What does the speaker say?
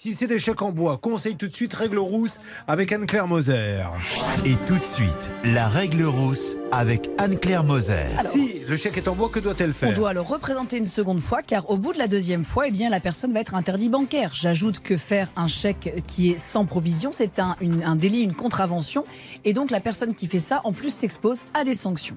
Si c'est des chèques en bois, conseille tout de suite règle rousse avec Anne-Claire Moser. Et tout de suite, la règle rousse avec Anne-Claire Moser. Si le chèque est en bois, que doit-elle faire? On doit le représenter une seconde fois car au bout de la deuxième fois, eh bien, la personne va être interdit bancaire. J'ajoute que faire un chèque qui est sans provision, c'est un, un délit, une contravention. Et donc la personne qui fait ça, en plus, s'expose à des sanctions.